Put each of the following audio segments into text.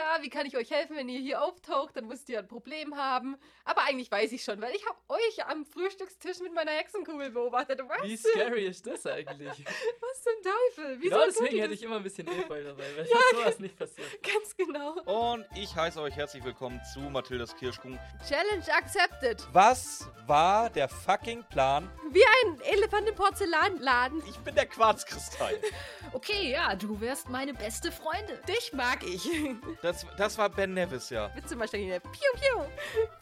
ja, wie kann ich euch helfen, wenn ihr hier auftaucht, dann müsst ihr ein Problem haben. Aber eigentlich weiß ich schon, weil ich habe euch am Frühstückstisch mit meiner Hexenkugel beobachtet. Was? Wie scary ist das eigentlich? Was zum Teufel? Wieso genau deswegen hätte ich immer ein bisschen Efeu dabei, weil sowas nicht passiert. Ganz genau. Und ich heiße euch herzlich willkommen zu Mathildas Kirschkuchen. Challenge accepted. Was war der fucking Plan? Wie ein Elefant im Porzellanladen. Ich bin der Quarzkristall. Okay, ja, du wärst meine beste Freundin. Dich mag ich. Das, das war Ben Nevis, ja. Witze mal Piu, piu.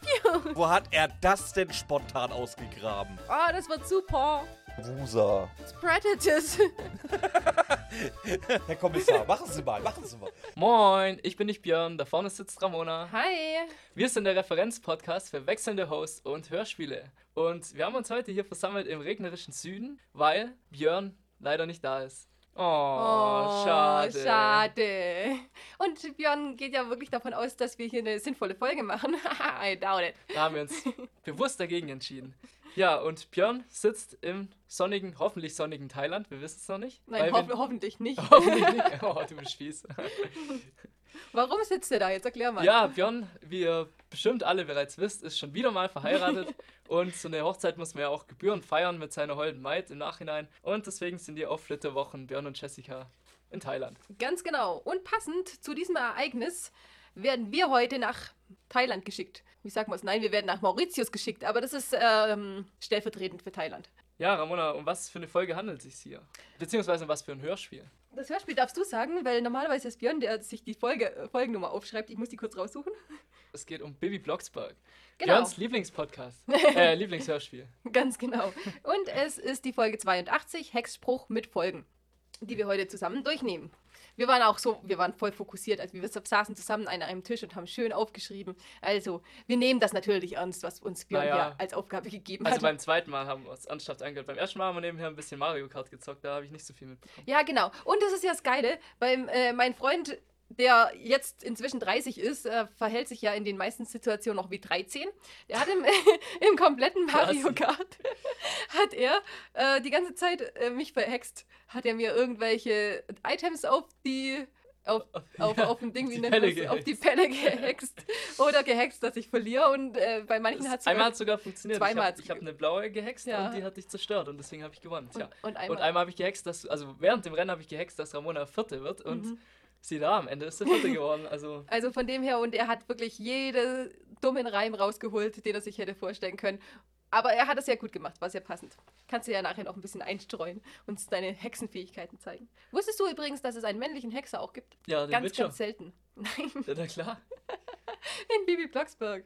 Piu. Wo hat er das denn spontan ausgegraben? Oh, das wird super. Wusa. Spreadatus. Herr Kommissar, machen Sie mal, machen Sie mal. Moin, ich bin nicht Björn, da vorne sitzt Ramona. Hi. Wir sind der Referenzpodcast für wechselnde Hosts und Hörspiele. Und wir haben uns heute hier versammelt im regnerischen Süden, weil Björn leider nicht da ist. Oh, schade. schade. Und Björn geht ja wirklich davon aus, dass wir hier eine sinnvolle Folge machen. I doubt it. Da haben wir uns bewusst dagegen entschieden. Ja, und Björn sitzt im sonnigen, hoffentlich sonnigen Thailand. Wir wissen es noch nicht. Nein, hoff wir- hoffentlich nicht. hoffentlich nicht. Oh, du bist fies. Warum sitzt er da? Jetzt erklär mal. Ja, Björn, wie ihr bestimmt alle bereits wisst, ist schon wieder mal verheiratet. und so eine Hochzeit muss man ja auch gebührend feiern mit seiner holden Maid im Nachhinein. Und deswegen sind die auf Flitterwochen, Björn und Jessica, in Thailand. Ganz genau. Und passend zu diesem Ereignis werden wir heute nach Thailand geschickt. Wie sagen wir es? Nein, wir werden nach Mauritius geschickt, aber das ist ähm, stellvertretend für Thailand. Ja, Ramona, um was für eine Folge handelt es sich hier? Beziehungsweise um was für ein Hörspiel? Das Hörspiel darfst du sagen, weil normalerweise ist Björn, der sich die Folge, äh, Folgennummer aufschreibt. Ich muss die kurz raussuchen. Es geht um Bibi Blocksberg. Genau. Björns Lieblingspodcast. äh, Lieblingshörspiel. Ganz genau. Und es ist die Folge 82, Hexspruch mit Folgen, die wir heute zusammen durchnehmen. Wir waren auch so, wir waren voll fokussiert, also wir saßen zusammen an einem Tisch und haben schön aufgeschrieben. Also, wir nehmen das natürlich ernst, was uns Björn Naja. ja als Aufgabe gegeben Also hat. beim zweiten Mal haben wir uns ernsthaft angehört. Beim ersten Mal haben wir nebenher ein bisschen Mario Kart gezockt, da habe ich nicht so viel mitbekommen. Ja, genau. Und das ist ja das Geile, weil äh, mein Freund, der jetzt inzwischen 30 ist, äh, verhält sich ja in den meisten Situationen noch wie 13. Der hat im, im kompletten Mario. Kart, hat er äh, die ganze Zeit äh, mich verhext. Hat er mir irgendwelche Items auf die... Auf, auf, Ja, auf dem Ding, wie nennt man's? Auf die gehext. Pelle gehext. Oder gehext, dass ich verliere. Und äh, bei manchen hat es Einmal hat sogar funktioniert. Zweimal ich habe hab eine blaue gehext Ja. und die hat dich zerstört und deswegen habe ich gewonnen. Und, und einmal. Einmal habe ich gehext, dass also während dem Rennen habe ich gehext, dass Ramona Vierte wird und Mhm. Sie da am Ende ist sie Vierte geworden. Also Also von dem her, und er hat wirklich jede dummen Reim rausgeholt, den er sich hätte vorstellen können. Aber er hat es ja gut gemacht, war sehr passend. Kannst du ja nachher noch ein bisschen einstreuen und deine Hexenfähigkeiten zeigen. Wusstest du übrigens, dass es einen männlichen Hexer auch gibt? ja, den ganz, Witcher. ganz selten. Nein, Ja, na klar. in Bibi Blocksberg.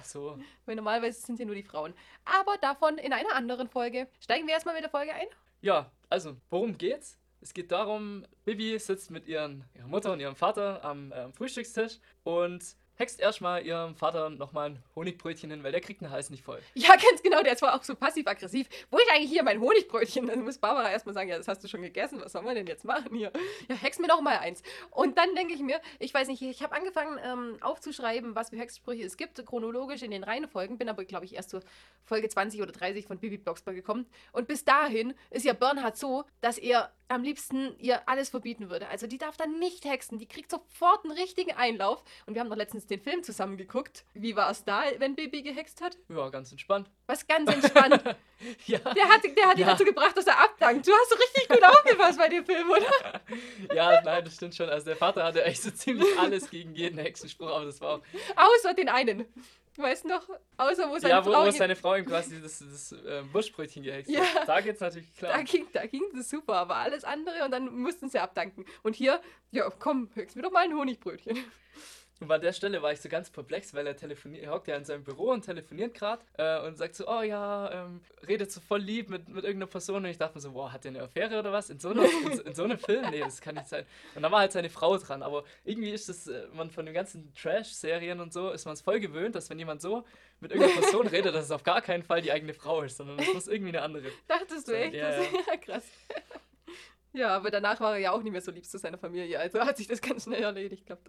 Ach so. Weil normalerweise sind ja nur die Frauen. Aber davon in einer anderen Folge. Steigen wir erstmal mit der Folge ein? Ja, also, worum geht's? Es geht darum, Bibi sitzt mit ihren, ihrer Mutter und ihrem Vater am ähm, Frühstückstisch und hext erstmal ihrem Vater nochmal ein Honigbrötchen hin, weil der kriegt den Hals nicht voll. Ja, ganz genau, der ist zwar auch so passiv-aggressiv. Wo ist eigentlich hier mein Honigbrötchen? Dann muss Barbara erstmal sagen, ja, das hast du schon gegessen, was sollen wir denn jetzt machen hier? Ja, hex mir doch mal eins. Und dann denke ich mir, ich weiß nicht, ich habe angefangen ähm, aufzuschreiben, was für Hexsprüche es gibt, chronologisch in den Reihenfolgen, bin aber, glaube ich, erst zur Folge 20 oder 30 von Bibi Blocksberg gekommen. Und bis dahin ist ja Bernhard so, dass er am liebsten ihr alles verbieten würde. Also die darf dann nicht hexen, die kriegt sofort einen richtigen Einlauf. Und wir haben doch letztens den Film zusammen geguckt. Wie war es da, wenn Bibi gehext hat? Ja, ganz entspannt. Was ganz entspannt. ja. Der hat, der hat ihn Ja. dazu gebracht, dass er abdankt. Du hast so richtig gut aufgepasst bei dem Film, oder? ja, nein, das stimmt schon. Also der Vater hatte echt so ziemlich alles gegen jeden Hexenspruch, aber das war auch Außer den einen. Weißt du noch? Außer wo seine ja, wo, Frau... wo ihn- seine Frau ihm quasi das, das äh, Buschbrötchen gehext Ja. hat. Da geht's natürlich da, klar. ging, da ging das super, aber alles andere und dann mussten sie abdanken. Und hier, ja komm, höchst mir doch mal ein Honigbrötchen. Und an der Stelle war ich so ganz perplex, weil er telefoniert, er hockt ja in seinem Büro und telefoniert gerade äh, und sagt so, oh ja, ähm, redet so voll lieb mit, mit irgendeiner Person. Und ich dachte mir so, boah, hat der eine Affäre oder was? In so, einer, in, so- in so einem Film? Nee, das kann nicht sein. Und dann war halt seine Frau dran. Aber irgendwie ist das, äh, man von den ganzen Trash-Serien und so, ist man es voll gewöhnt, dass wenn jemand so mit irgendeiner Person redet, dass es auf gar keinen Fall die eigene Frau ist, sondern es muss irgendwie eine andere. Dachtest du echt? Ja, Das, ja, krass. Ja, aber danach war er ja auch nicht mehr so lieb zu seiner Familie. Also hat sich das ganz schnell erledigt, glaubt.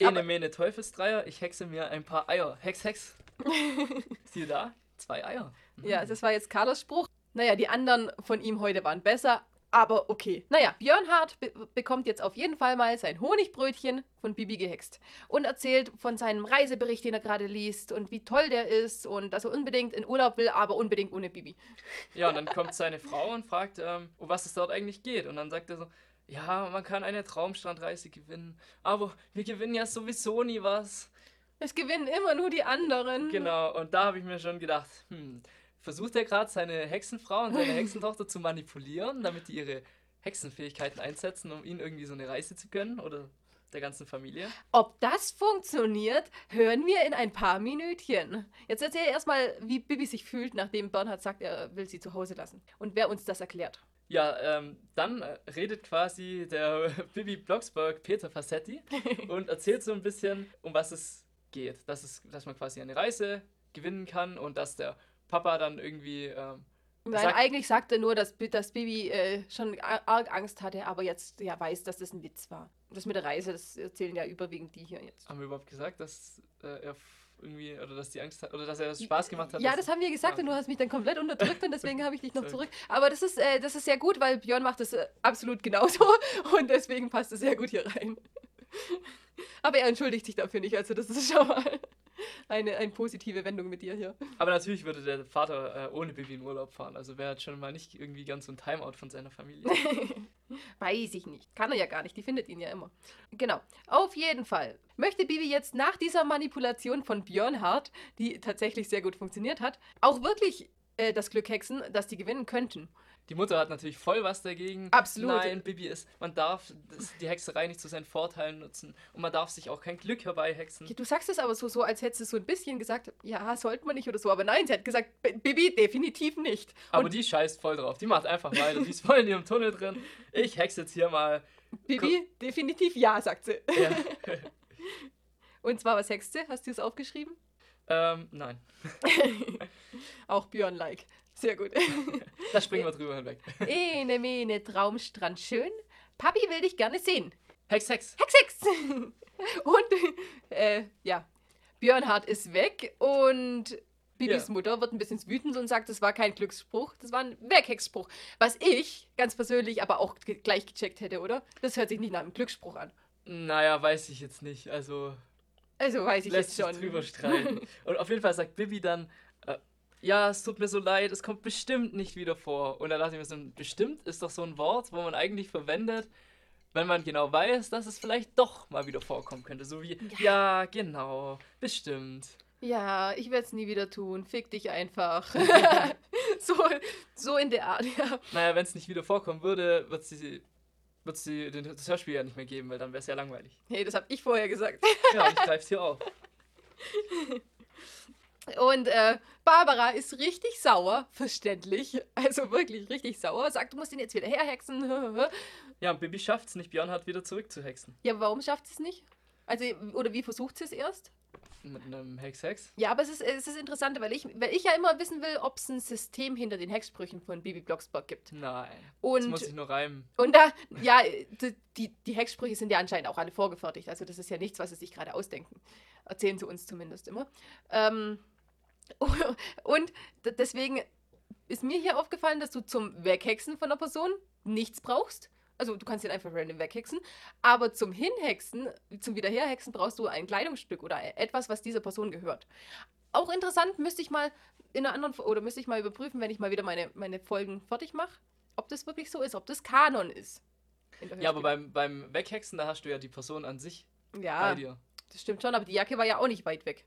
Ene, mene, Teufelsdreier, ich hexe mir ein paar Eier. Hex, Hex. Siehe da, zwei Eier. Ja, das war jetzt Carlos Spruch. Naja, die anderen von ihm heute waren besser, Aber okay. Naja, Björnhard be bekommt jetzt auf jeden Fall mal sein Honigbrötchen von Bibi gehext und erzählt von seinem Reisebericht, den er gerade liest und wie toll der ist und dass er unbedingt in Urlaub will, aber unbedingt ohne Bibi. Ja, und dann kommt seine Frau und fragt, ähm, um was es dort eigentlich geht. Und dann sagt er so, ja, man kann eine Traumstrandreise gewinnen, aber wir gewinnen ja sowieso nie was. Es gewinnen immer nur die anderen. Genau, und da habe ich mir schon gedacht, hm, versucht er gerade seine Hexenfrau und seine Hexentochter zu manipulieren, damit die ihre Hexenfähigkeiten einsetzen, um ihnen irgendwie so eine Reise zu gönnen oder der ganzen Familie. Ob das funktioniert, hören wir in ein paar Minütchen. Jetzt erzähl erstmal, wie Bibi sich fühlt, nachdem Bernhard sagt, er will sie zu Hause lassen. Und wer uns das erklärt. Ja, ähm, dann äh, redet quasi der Bibi Blocksberg Peter Fassetti und erzählt so ein bisschen, um was es geht. Dass, es, dass man quasi eine Reise gewinnen kann und dass der Papa dann irgendwie. Ähm, Nein, sagt- eigentlich sagt er nur, dass, dass Bibi äh, schon arg Angst hatte, aber jetzt ja weiß, dass das ein Witz war. Das mit der Reise, das erzählen ja überwiegend die hier jetzt. haben wir überhaupt gesagt, dass äh, er irgendwie oder dass die Angst hat oder dass er es Spaß gemacht hat? Ja, das haben wir gesagt Ah. und du hast mich dann komplett unterdrückt und deswegen habe ich dich noch zurück. Aber das ist, äh, das ist sehr gut, weil Björn macht das äh, absolut genauso und deswegen passt es sehr gut hier rein. Aber er entschuldigt sich dafür nicht, also das ist schon mal eine, eine positive Wendung mit dir hier. Aber natürlich würde der Vater äh, ohne Bibi in Urlaub fahren. Also wäre schon mal nicht irgendwie ganz so ein Timeout von seiner Familie. Weiß ich nicht. Kann er ja gar nicht, die findet ihn ja immer. Genau. Auf jeden Fall möchte Bibi jetzt nach dieser Manipulation von Björnhard, die tatsächlich sehr gut funktioniert hat, auch wirklich äh, das Glück hexen, dass die gewinnen könnten. Die Mutter hat natürlich voll was dagegen. Absolut. Nein, Bibi ist, man darf das, die Hexerei nicht zu seinen Vorteilen nutzen und man darf sich auch kein Glück herbeihexen. Du sagst es aber so, so als hättest du so ein bisschen gesagt, ja, sollte man nicht oder so. Aber nein, sie hat gesagt, Bibi, definitiv nicht. Aber Und die scheißt voll drauf. Die macht einfach weiter. Die ist voll in ihrem Tunnel drin. Ich hexe jetzt hier mal. Bibi, definitiv ja, sagt sie. Ja. Und zwar, was hext sie? Hast du es aufgeschrieben? Ähm, nein. Auch Björn-like. Sehr gut. Da springen wir drüber hinweg. Ene, mene, Traumstrand schön. Papi will dich gerne sehen. Hex, Hex. Hex, Hex! Und, äh, ja, Björnhard ist weg und Bibis Ja. Mutter wird ein bisschen wütend und sagt, das war kein Glücksspruch, das war ein Weghexspruch. Was ich ganz persönlich aber auch gleich gecheckt hätte, oder? Das hört sich nicht nach einem Glücksspruch an. Naja, weiß ich jetzt nicht. Also Also weiß ich lässt jetzt sich schon. drüber streiten. Und auf jeden Fall sagt Bibi dann, äh, ja, es tut mir so leid, es kommt bestimmt nicht wieder vor. Und da dachte ich mir so, bestimmt ist doch so ein Wort, wo man eigentlich verwendet, wenn man genau weiß, dass es vielleicht doch mal wieder vorkommen könnte. So wie, ja, genau, bestimmt. Ja, ich werde es nie wieder tun. Fick dich einfach. so, so in der Art, ja. Naja, wenn es nicht wieder vorkommen würde, wird sie, wird sie den- das Hörspiel ja nicht mehr geben, weil dann wäre es ja langweilig. Hey, das habe ich vorher gesagt. Ja, ich greife hier auf. Und äh, Barbara ist richtig sauer, verständlich. Also wirklich richtig sauer. Sagt, du musst ihn jetzt wieder herhexen. Ja, und Bibi schafft es nicht, Björn hat wieder zurückzuhexen. Ja, warum schafft sie es nicht? Also, oder wie versucht sie es erst? Mit einem Hex-Hex. Ja, aber es ist, es ist interessant, weil ich, weil ich ja immer wissen will, ob es ein System hinter den Hexsprüchen von Bibi Blocksberg gibt. Nein. das Und, muss ich nur reimen. und da, ja, die, die, Hexsprüche sind ja anscheinend auch alle vorgefertigt. Also das ist ja nichts, was sie sich gerade ausdenken. Erzählen sie uns zumindest immer. Ähm, und deswegen ist mir hier aufgefallen, dass du zum Weghexen von einer Person nichts brauchst. Also du kannst ihn einfach random weghexen. Aber zum Hinhexen, zum Wiederherhexen brauchst du ein Kleidungsstück oder etwas, was dieser Person gehört. Auch interessant, müsste ich mal in einer anderen, oder müsste ich mal überprüfen, wenn ich mal wieder meine, meine Folgen fertig mache, ob das wirklich so ist, ob das Kanon ist. Ja, aber beim, beim Weghexen, da hast du ja die Person an sich ja, bei dir. das stimmt schon, aber die Jacke war ja auch nicht weit weg.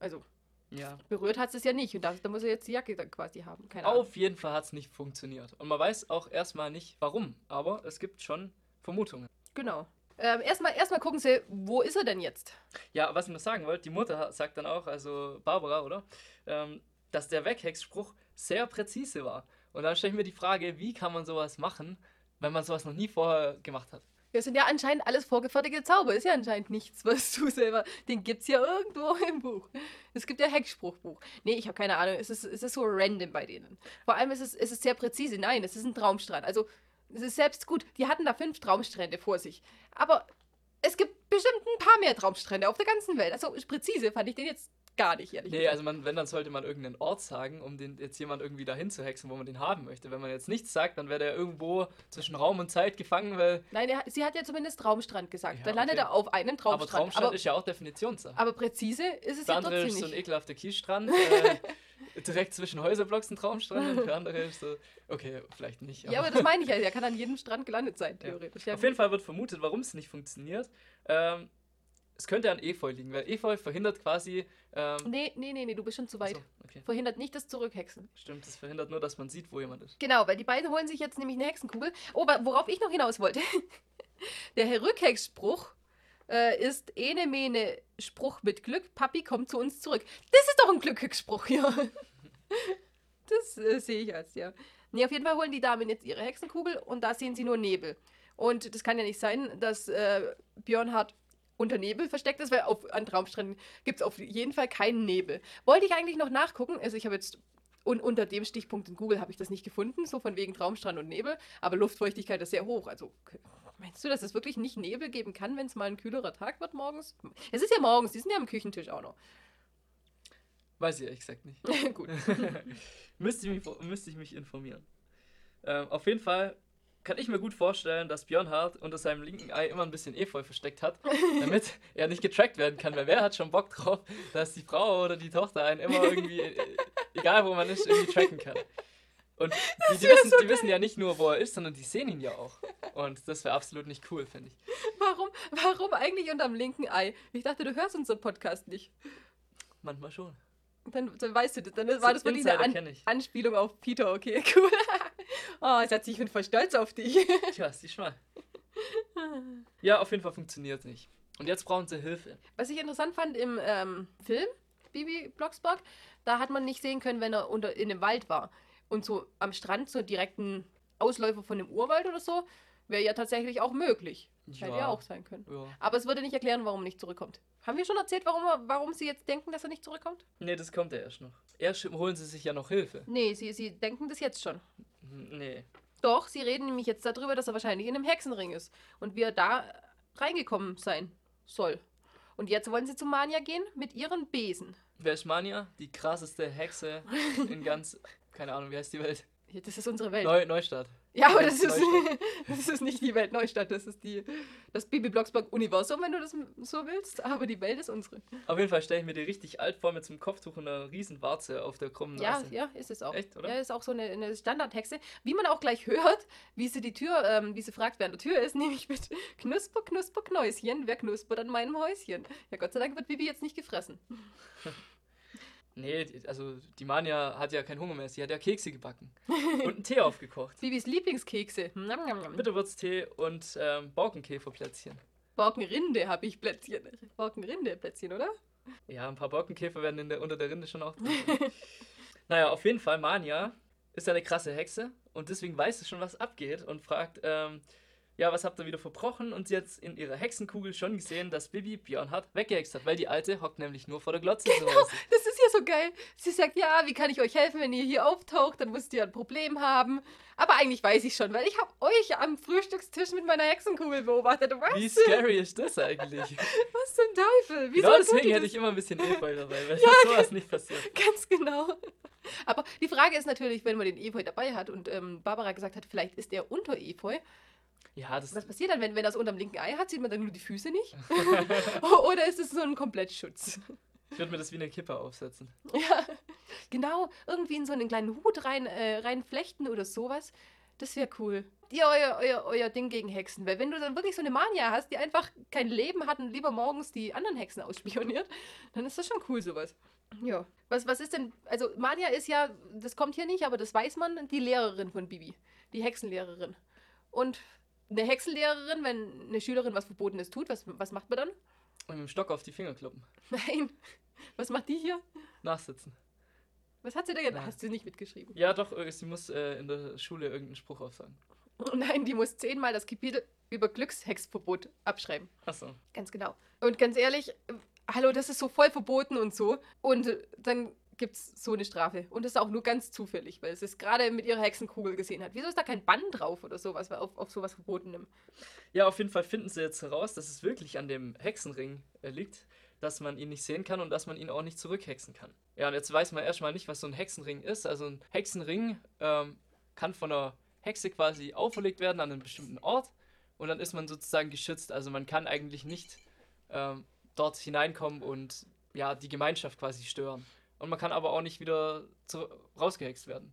Also Ja. berührt hat es ja nicht und da, da muss er jetzt die Jacke dann quasi haben. Keine Ahnung. Auf jeden Fall hat es nicht funktioniert. Und man weiß auch erstmal nicht warum, aber es gibt schon Vermutungen. Genau. Ähm, erstmal, erstmal gucken sie, wo ist er denn jetzt? Ja, was ich noch sagen wollte, die Mutter sagt dann auch, also Barbara, oder? Ähm, dass der Weghexspruch sehr präzise war. Und dann stelle ich mir die Frage, wie kann man sowas machen, wenn man sowas noch nie vorher gemacht hat? Das sind ja anscheinend alles vorgefertigte Zauber. Ist ja anscheinend nichts, was du selber. Den gibt's ja irgendwo im Buch. Es gibt ja Hexspruchbuch. Nee, ich habe keine Ahnung. Es ist, es ist so random bei denen. Vor allem ist es, es ist sehr präzise. Nein, es ist ein Traumstrand. Also, es ist selbst gut. Die hatten da fünf Traumstrände vor sich. Aber es gibt bestimmt ein paar mehr Traumstrände auf der ganzen Welt. Also, präzise fand ich den jetzt gar nicht, ehrlich Nee, also man, wenn, dann sollte man irgendeinen Ort sagen, um den jetzt jemand irgendwie dahin zu hexen, wo man den haben möchte. Wenn man jetzt nichts sagt, dann wäre der irgendwo zwischen Raum und Zeit gefangen, weil. Nein, er, sie hat ja zumindest Traumstrand gesagt. Ja, Dann landet okay. er auf einem Aber Traumstrand. Aber, ist ja auch Definitionssache. aber präzise ist es Für ja trotzdem ist so ein nicht. ekelhafter Kiesstrand, äh, direkt zwischen Häuserblocks ein Traumstrand und für andere ist so, okay, vielleicht nicht. Ja, aber das meine ich ja. Er kann an jedem Strand gelandet sein, theoretisch. Ja, Auf jeden Fall wird vermutet, warum es nicht funktioniert. Ähm, es könnte an Efeu liegen, weil Efeu verhindert quasi. Ähm, Nee, nee, nee, nee, du bist schon zu weit. achso, okay. Verhindert nicht das Zurückhexen. Stimmt, das verhindert nur, dass man sieht, wo jemand ist. Genau, weil die beiden holen sich jetzt nämlich eine Hexenkugel. Oh, aber worauf ich noch hinaus wollte. Der Rückhexspruch äh, ist Ene Mene Spruch mit Glück. Papi kommt zu uns zurück. Das ist doch ein Glückhexspruch, ja. Das äh, sehe ich als, ja. Nee, auf jeden Fall holen die Damen jetzt ihre Hexenkugel und da sehen sie nur Nebel. Und das kann ja nicht sein, dass äh, Björnhard unter Nebel versteckt ist, weil auf, an Traumstränden gibt es auf jeden Fall keinen Nebel. Wollte ich eigentlich noch nachgucken, also ich habe jetzt und unter dem Stichpunkt in Google habe ich das nicht gefunden, so von wegen Traumstrand und Nebel, aber Luftfeuchtigkeit ist sehr hoch. Also meinst du, dass es wirklich nicht Nebel geben kann, wenn es mal ein kühlerer Tag wird morgens? Es ist ja morgens, die sind ja am Küchentisch auch noch. Weiß ich ehrlich gesagt nicht. Gut. müsste, ich mich, müsste ich mich informieren. Ähm, auf jeden Fall kann ich mir gut vorstellen, dass Björnhard unter seinem linken Ei immer ein bisschen Efeu versteckt hat, damit er nicht getrackt werden kann. Weil wer hat schon Bock drauf, dass die Frau oder die Tochter einen immer irgendwie, äh, egal wo man ist, irgendwie tracken kann. Und die, die, wissen, die wissen ja nicht nur, wo er ist, sondern die sehen ihn ja auch. Und das wäre absolut nicht cool, finde ich. Warum, warum eigentlich unterm linken Ei? Ich dachte, du hörst unseren Podcast nicht. Manchmal schon. Dann, dann weißt du das. Dann war das wirklich eine An. Anspielung auf Peter. Okay, cool. Oh, Schatz, ich bin voll stolz auf dich. Tja, sieh mal. Ja, auf jeden Fall funktioniert nicht. Und jetzt brauchen sie Hilfe. Was ich interessant fand im ähm, Film, Bibi Blocksberg, da hat man nicht sehen können, wenn er unter, in dem Wald war. Und so am Strand, so direkten Ausläufer von dem Urwald oder so, wäre ja tatsächlich auch möglich. Hätte ja auch sein können. Ja. Aber es würde nicht erklären, warum er nicht zurückkommt. Haben wir schon erzählt, warum, warum sie jetzt denken, dass er nicht zurückkommt? Nee, das kommt ja erst noch. Erst holen sie sich ja noch Hilfe. Nee, sie, sie denken das jetzt schon. Nee. Doch, sie reden nämlich jetzt darüber, dass er wahrscheinlich in einem Hexenring ist. Und wie er da reingekommen sein soll. Und jetzt wollen sie zum Mania gehen mit ihren Besen. Wer ist Mania? Die krasseste Hexe in ganz, keine Ahnung, wie heißt die Welt? Das ist unsere Welt. Neu, Neustadt. Ja, aber das ist, das ist nicht die Welt Neustadt, das ist die, das Bibi Blocksberg Universum, wenn du das so willst. Aber die Welt ist unsere. Auf jeden Fall stelle ich mir die richtig alt vor mit so einem Kopftuch und einer riesen Warze auf der krummen Ja, Nase. ja, ist es auch. Echt, oder? Ja, ist auch so eine, eine Standardhexe. Wie man auch gleich hört, wie sie die Tür, ähm, wie sie fragt, wer an der Tür ist, nämlich mit Knusper, Knusper, Knäuschen, wer knuspert an meinem Häuschen? Ja, Gott sei Dank wird Bibi jetzt nicht gefressen. Nee, also die Mania hat ja keinen Hunger mehr. Sie hat ja Kekse gebacken und einen Tee aufgekocht. Bibis Lieblingskekse. Bitterwürztee und ähm, Borkenkäferplätzchen. Borkenrinde habe ich Plätzchen. Borkenrinde Plätzchen, oder? Ja, ein paar Borkenkäfer werden in der, unter der Rinde schon auch drin. naja, auf jeden Fall, Mania ist eine krasse Hexe und deswegen weiß sie schon, was abgeht und fragt, ähm, ja, was habt ihr wieder verbrochen? Und sie hat in ihrer Hexenkugel schon gesehen, dass Bibi Björnhard weggehext hat, weil die Alte hockt nämlich nur vor der Glotze Hause. Das ist ja so geil. Sie sagt, ja, wie kann ich euch helfen, wenn ihr hier auftaucht? Dann müsst ihr ein Problem haben. Aber eigentlich weiß ich schon, weil ich habe euch am Frühstückstisch mit meiner Hexenkugel beobachtet. Was? Wie scary ist das eigentlich? Was zum Teufel? Wieso genau deswegen hätte das? ich immer ein bisschen Efeu dabei, weil ja, sowas nicht passiert. Ganz genau. Aber die Frage ist natürlich, wenn man den Efeu dabei hat und ähm, Barbara gesagt hat, vielleicht ist er unter Efeu. Ja, das Was passiert dann, wenn, wenn es unterm linken Ei hat? Sieht man dann nur die Füße nicht? Oder ist es so ein Komplettschutz? ich würde mir das wie eine Kippe aufsetzen. Ja, genau. Irgendwie in so einen kleinen Hut rein, äh, reinflechten oder sowas. Das wäre cool. Ihr euer, euer, euer Ding gegen Hexen. Weil wenn du dann wirklich so eine Mania hast, die einfach kein Leben hat und lieber morgens die anderen Hexen ausspioniert, dann ist das schon cool, sowas. Ja. Was, was ist denn, also Mania ist ja, das kommt hier nicht, aber das weiß man, die Lehrerin von Bibi. Die Hexenlehrerin. Und eine Hexenlehrerin, wenn eine Schülerin was Verbotenes tut, was, was macht man dann? Und mit dem Stock auf die Finger kloppen. Nein. Was macht die hier? Nachsitzen. Was hat sie da gedacht? Hast du nicht mitgeschrieben? Ja, doch, äh, sie muss äh, in der Schule irgendeinen Spruch aufsagen. Oh nein, die muss zehnmal das Kapitel über Glückshexverbot abschreiben. Achso. Ganz genau. Und ganz ehrlich, äh, hallo, das ist so voll verboten und so. Und dann gibt es so eine Strafe. Und das ist auch nur ganz zufällig, weil es es gerade mit ihrer Hexenkugel gesehen hat. Wieso ist da kein Bann drauf oder sowas, auf, auf sowas Verbotenem? Ja, auf jeden Fall finden sie jetzt heraus, dass es wirklich an dem Hexenring äh, liegt, dass man ihn nicht sehen kann und dass man ihn auch nicht zurückhexen kann. Ja, und jetzt weiß man erstmal nicht, was so ein Hexenring ist. Also ein Hexenring ähm, kann von einer Hexe quasi auferlegt werden an einen bestimmten Ort und dann ist man sozusagen geschützt. Also man kann eigentlich nicht ähm, dort hineinkommen und ja, die Gemeinschaft quasi stören. Und man kann aber auch nicht wieder rausgehext werden,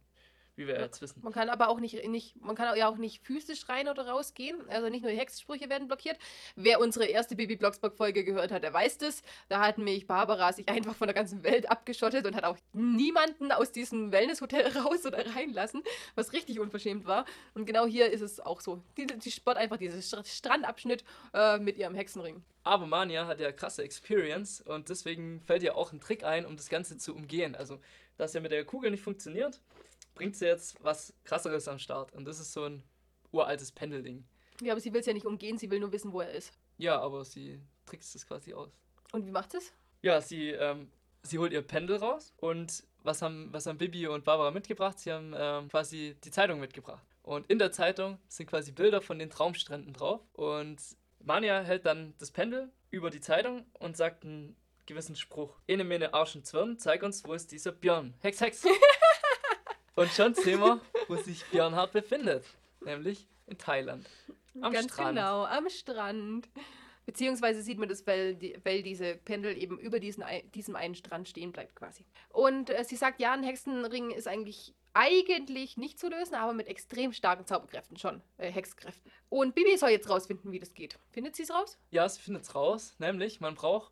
wie wir Ja. jetzt wissen. Man kann aber auch nicht, nicht, man kann ja auch nicht physisch rein oder rausgehen. Also nicht nur die Hexensprüche werden blockiert. Wer unsere erste Bibi Blocksberg-Folge gehört hat, der weiß das. Da hat mich Barbara sich einfach von der ganzen Welt abgeschottet und hat auch niemanden aus diesem Wellnesshotel raus oder reinlassen, was richtig unverschämt war. Und genau hier ist es auch so. Die, die sport einfach diesen Str- Strandabschnitt äh, mit ihrem Hexenring. Aber Mania hat ja krasse Experience und deswegen fällt ihr auch ein Trick ein, um das Ganze zu umgehen. Also, dass ja mit der Kugel nicht funktioniert, bringt sie jetzt was krasseres am Start. Und das ist so ein uraltes Pendelding. Ja, aber sie will es ja nicht umgehen, sie will nur wissen, wo er ist. Ja, aber sie trickst es quasi aus. Und wie macht es? Ja, sie, ähm, sie holt ihr Pendel raus und was haben, was haben Bibi und Barbara mitgebracht? Sie haben ähm, quasi die Zeitung mitgebracht. Und in der Zeitung sind quasi Bilder von den Traumstränden drauf. Und Mania hält dann das Pendel über die Zeitung und sagt einen gewissen Spruch. Ene, mene, Arsch und Zwirn, zeig uns, wo ist dieser Björn? Hex, Hex! und schon sehen wir, wo sich Björnhard befindet. Nämlich in Thailand. Am Ganz Strand. genau, am Strand. Beziehungsweise sieht man das, weil, die, weil diese Pendel eben über diesen, diesem einen Strand stehen bleibt quasi. Und äh, sie sagt, ja, ein Hexenring ist eigentlich eigentlich nicht zu lösen, aber mit extrem starken Zauberkräften schon, äh, Hexkräften. Und Bibi soll jetzt rausfinden, wie das geht. Findet sie es raus? Ja, sie findet es raus, nämlich man braucht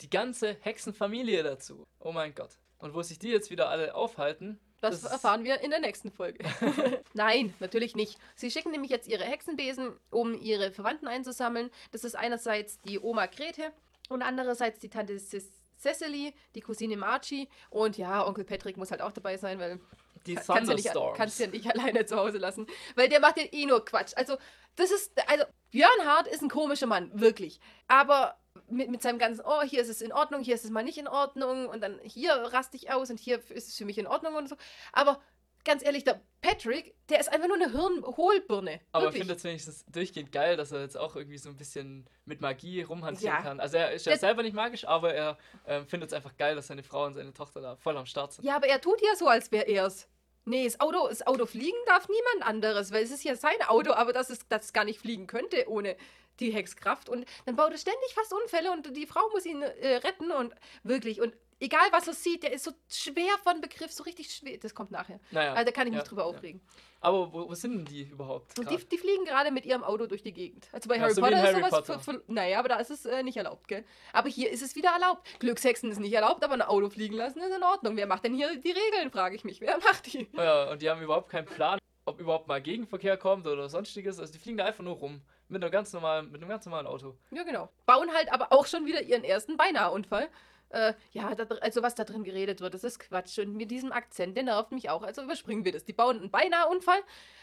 die ganze Hexenfamilie dazu. Oh mein Gott. Und wo sich die jetzt wieder alle aufhalten, Das, Das erfahren wir in der nächsten Folge. Nein, natürlich nicht. Sie schicken nämlich jetzt ihre Hexenbesen, um ihre Verwandten einzusammeln. Das ist einerseits die Oma Grete und andererseits die Tante Cecily, die Cousine Margie und ja, Onkel Patrick muss halt auch dabei sein, weil die kannst ja, nicht, kannst ja nicht alleine zu Hause lassen. Weil der macht ja eh nur Quatsch. Also, das ist, also, Björn Hart ist ein komischer Mann, wirklich. Aber mit, mit seinem ganzen, oh, hier ist es in Ordnung, hier ist es mal nicht in Ordnung und dann hier raste ich aus und hier ist es für mich in Ordnung und so. Aber ganz ehrlich, der Patrick, der ist einfach nur eine Hirnhohlbirne. Aber wirklich. findet es wenigstens durchgehend geil, dass er jetzt auch irgendwie so ein bisschen mit Magie rumhantieren Ja. kann. Also er ist ja selber nicht magisch, aber er ähm, findet es einfach geil, dass seine Frau und seine Tochter da voll am Start sind. Ja, aber er tut ja so, als wäre er's. Nee, das Auto, das Auto fliegen darf niemand anderes, weil es ist ja sein Auto, aber dass es, dass es gar nicht fliegen könnte ohne die Hexkraft. Und dann baut er ständig fast Unfälle und die Frau muss ihn äh, retten und wirklich. Und egal was er sieht, der ist so schwer von Begriff, so richtig schwer. Das kommt nachher. Naja. Also da kann ich ja, mich drüber ja. aufregen. Aber wo, wo sind denn die überhaupt? Die, die fliegen gerade mit ihrem Auto durch die Gegend. Also bei Ja, Harry so Potter Harry ist sowas. Potter. Für, für, naja, aber da ist es äh, nicht erlaubt, gell? Aber hier ist es wieder erlaubt. Glückshexen ist nicht erlaubt, aber ein Auto fliegen lassen ist in Ordnung. Wer macht denn hier die Regeln, frage ich mich. Wer macht die? Ja, und die haben überhaupt keinen Plan, ob überhaupt mal Gegenverkehr kommt oder sonstiges. Also die fliegen da einfach nur rum. Mit, einer ganz normalen, mit einem ganz normalen Auto. Ja, genau. Bauen halt aber auch schon wieder ihren ersten Beinahe-Unfall. Äh, ja, da, also was da drin geredet wird, das ist Quatsch. Und mit diesem Akzent, der nervt mich auch. Also überspringen wir das. Die bauen einen Beinahe-Unfall,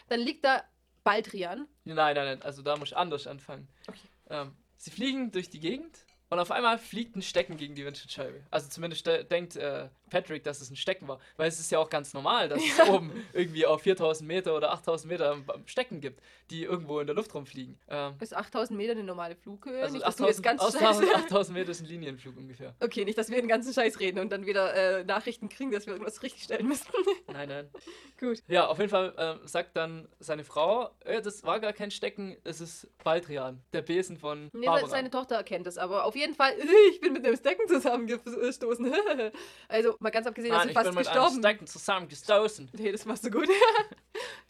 dann liegt da Baldrian. Nein, nein, nein, also da muss ich anders anfangen. Okay. Ähm, sie fliegen durch die Gegend und auf einmal fliegt ein Stecken gegen die Windschutzscheibe. Also zumindest de denkt äh, Patrick, dass es ein Stecken war. Weil es ist ja auch ganz normal, dass es oben irgendwie auf 4000 Meter oder 8000 Meter Stecken gibt, die irgendwo in der Luft rumfliegen. Ähm, Ist 8000 Meter eine normale Flughöhe? also nicht, dass du jetzt 8000, ganz 8000, scheiße... 8000 Meter ist ein Linienflug ungefähr. Okay, nicht, dass wir den ganzen Scheiß reden und dann wieder äh, Nachrichten kriegen, dass wir irgendwas richtig stellen müssen. Nein, nein. Gut. Ja, auf jeden Fall ähm, sagt dann seine Frau, äh, das war gar kein Stecken, es ist Baldrian, der Besen von Nee, Barbara. seine Tochter erkennt es, aber auf jeden Fall, ich bin mit dem Stecken zusammengestoßen. also mal ganz abgesehen, dass Nein, sie ich fast bin mit einem gestorben Stecken zusammengestoßen. Nee, das machst du gut.